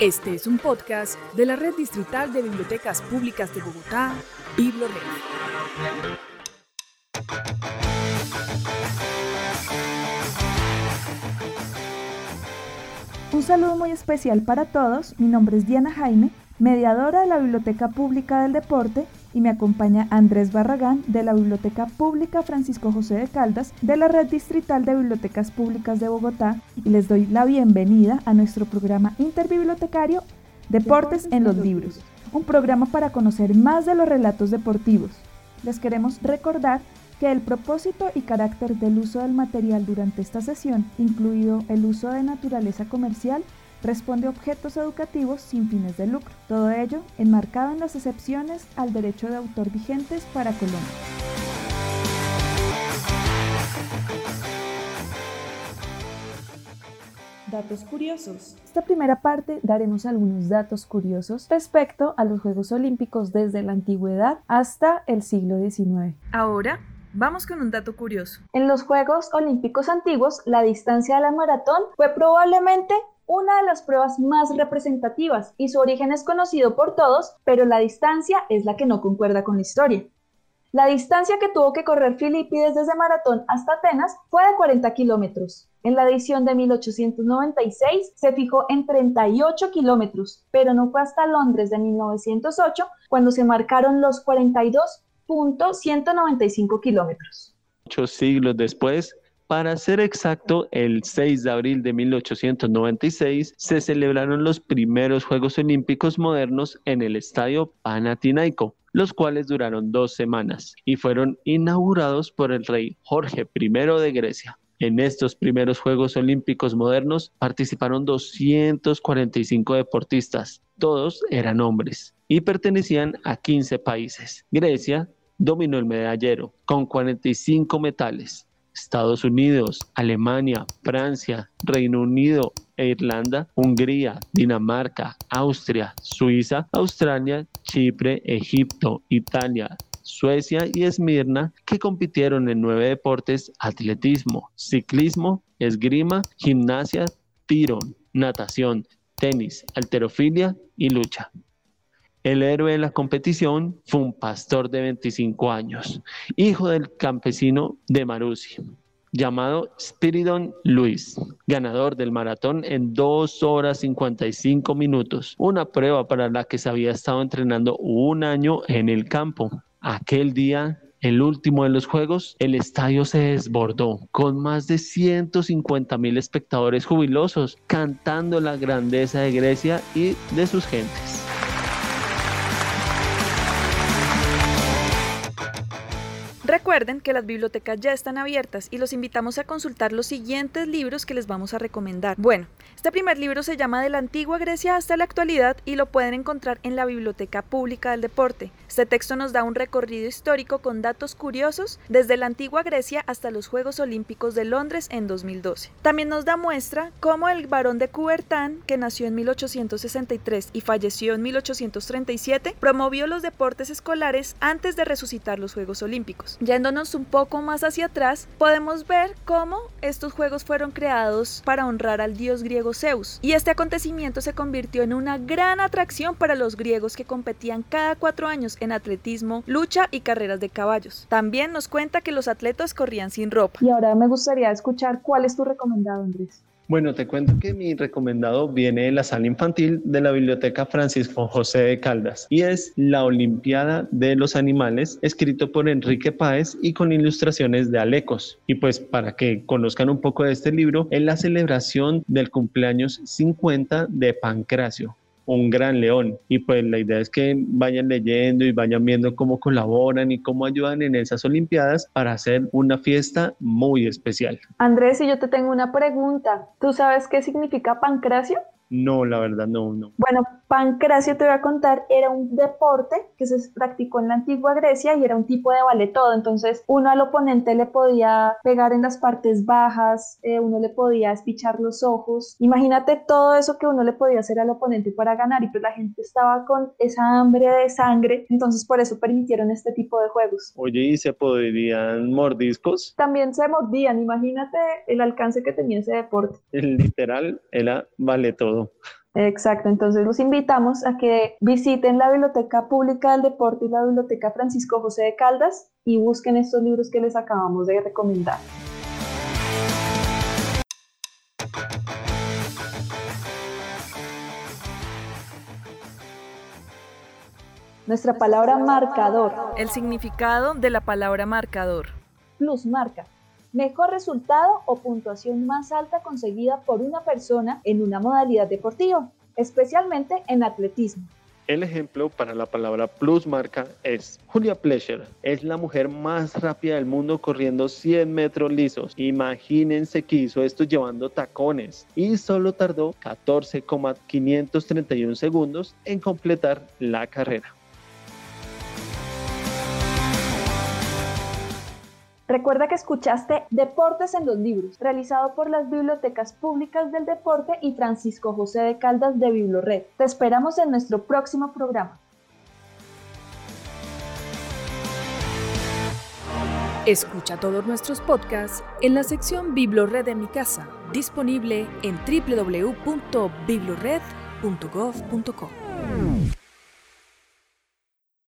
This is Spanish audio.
Este es un podcast de la Red Distrital de Bibliotecas Públicas de Bogotá, BibloRed. Un saludo muy especial para todos. Mi nombre es Diana Jaime, mediadora de la Biblioteca Pública del Deporte y me acompaña Andrés Barragán de la Biblioteca Pública Francisco José de Caldas de la Red Distrital de Bibliotecas Públicas de Bogotá y les doy la bienvenida a nuestro programa interbibliotecario Deportes en los Libros, un programa para conocer más de los relatos deportivos. Les queremos recordar que el propósito y carácter del uso del material durante esta sesión, incluido el uso de naturaleza comercial, responde a objetos educativos sin fines de lucro. Todo ello enmarcado en las excepciones al derecho de autor vigentes para Colombia. Datos curiosos. Esta primera parte daremos algunos datos curiosos respecto a los Juegos Olímpicos desde la antigüedad hasta el siglo XIX. Ahora Vamos con un dato curioso. En los Juegos Olímpicos antiguos, la distancia de la maratón fue probablemente una de las pruebas más representativas y su origen es conocido por todos, pero la distancia es la que no concuerda con la historia. La distancia que tuvo que correr Filipides desde Maratón hasta Atenas fue de 40 kilómetros. En la edición de 1896 se fijó en 38 kilómetros, pero no fue hasta Londres de 1908 cuando se marcaron los 42.195 kilómetros. Ocho siglos después, para ser exacto, el 6 de abril de 1896 se celebraron los primeros Juegos Olímpicos modernos en el Estadio Panathinaiko, los cuales duraron dos semanas y fueron inaugurados por el rey Jorge I de Grecia. En estos primeros Juegos Olímpicos modernos participaron 245 deportistas, todos eran hombres y pertenecían a 15 países. Grecia dominó el medallero con 45 metales, Estados Unidos, Alemania, Francia, Reino Unido e Irlanda, Hungría, Dinamarca, Austria, Suiza, Australia, Chipre, Egipto, Italia, Suecia y Esmirna, que compitieron en nueve deportes, atletismo, ciclismo, esgrima, gimnasia, tiro, natación, tenis, alterofilia y lucha. El héroe de la competición fue un pastor de 25 años, hijo del campesino de Marusi, llamado Spiridon Luis, ganador del maratón en 2 horas 55 minutos, una prueba para la que se había estado entrenando un año en el campo. Aquel día el último de los juegos, el estadio se desbordó con más de 150 mil espectadores jubilosos cantando la grandeza de Grecia y de sus gentes. Recuerden que las bibliotecas ya están abiertas y los invitamos a consultar los siguientes libros que les vamos a recomendar. Bueno, este primer libro se llama De la antigua Grecia hasta la actualidad y lo pueden encontrar en la Biblioteca Pública del Deporte. Este texto nos da un recorrido histórico con datos curiosos desde la antigua Grecia hasta los Juegos Olímpicos de Londres en 2012. También nos da muestra cómo el barón de Coubertin, que nació en 1863 y falleció en 1837, promovió los deportes escolares antes de resucitar los Juegos Olímpicos. Yéndonos un poco más hacia atrás, podemos ver cómo estos Juegos fueron creados para honrar al dios griego Zeus, y este acontecimiento se convirtió en una gran atracción para los griegos que competían cada cuatro años en atletismo, lucha y carreras de caballos. También nos cuenta que los atletas corrían sin ropa. Y ahora me gustaría escuchar cuál es tu recomendado, Andrés. Bueno, te cuento que mi recomendado viene de la sala infantil de la Biblioteca Francisco José de Caldas y es La Olimpiada de los Animales, escrito por Enrique Páez y con ilustraciones de Alecos. Y pues para que conozcan un poco de este libro, es la celebración del cumpleaños 50 de Pancracio, un gran león. Y pues la idea es que vayan leyendo y vayan viendo cómo colaboran y cómo ayudan en esas Olimpiadas para hacer una fiesta muy especial. Andrés, y yo te tengo una pregunta. ¿Tú sabes qué significa pancracio? No, la verdad no, no. Bueno, pancracio te voy a contar, era un deporte que se practicó en la antigua Grecia y era un tipo de vale todo. Entonces, uno al oponente le podía pegar en las partes bajas, eh, uno le podía espichar los ojos. Imagínate todo eso que uno le podía hacer al oponente para ganar y pues la gente estaba con esa hambre de sangre, entonces por eso permitieron este tipo de juegos. Oye, ¿y se podrían mordiscos? También se mordían, imagínate el alcance que tenía ese deporte. Literal, era vale todo. Exacto, entonces los invitamos a que visiten la Biblioteca Pública del Deporte y la Biblioteca Francisco José de Caldas y busquen estos libros que les acabamos de recomendar. Nuestra palabra marcador. El significado de la palabra marcador. Plus marca. Mejor resultado o puntuación más alta conseguida por una persona en una modalidad deportiva, especialmente en atletismo. El ejemplo para la palabra plus marca es Julia Pleasure. Es la mujer más rápida del mundo corriendo 100 metros lisos. Imagínense que hizo esto llevando tacones y solo tardó 14,531 segundos en completar la carrera. Recuerda que escuchaste Deportes en los Libros, realizado por las Bibliotecas Públicas del Deporte y Francisco José de Caldas de Biblored. Te esperamos en nuestro próximo programa. Escucha todos nuestros podcasts en la sección Biblored de mi casa, disponible en www.biblored.gov.co.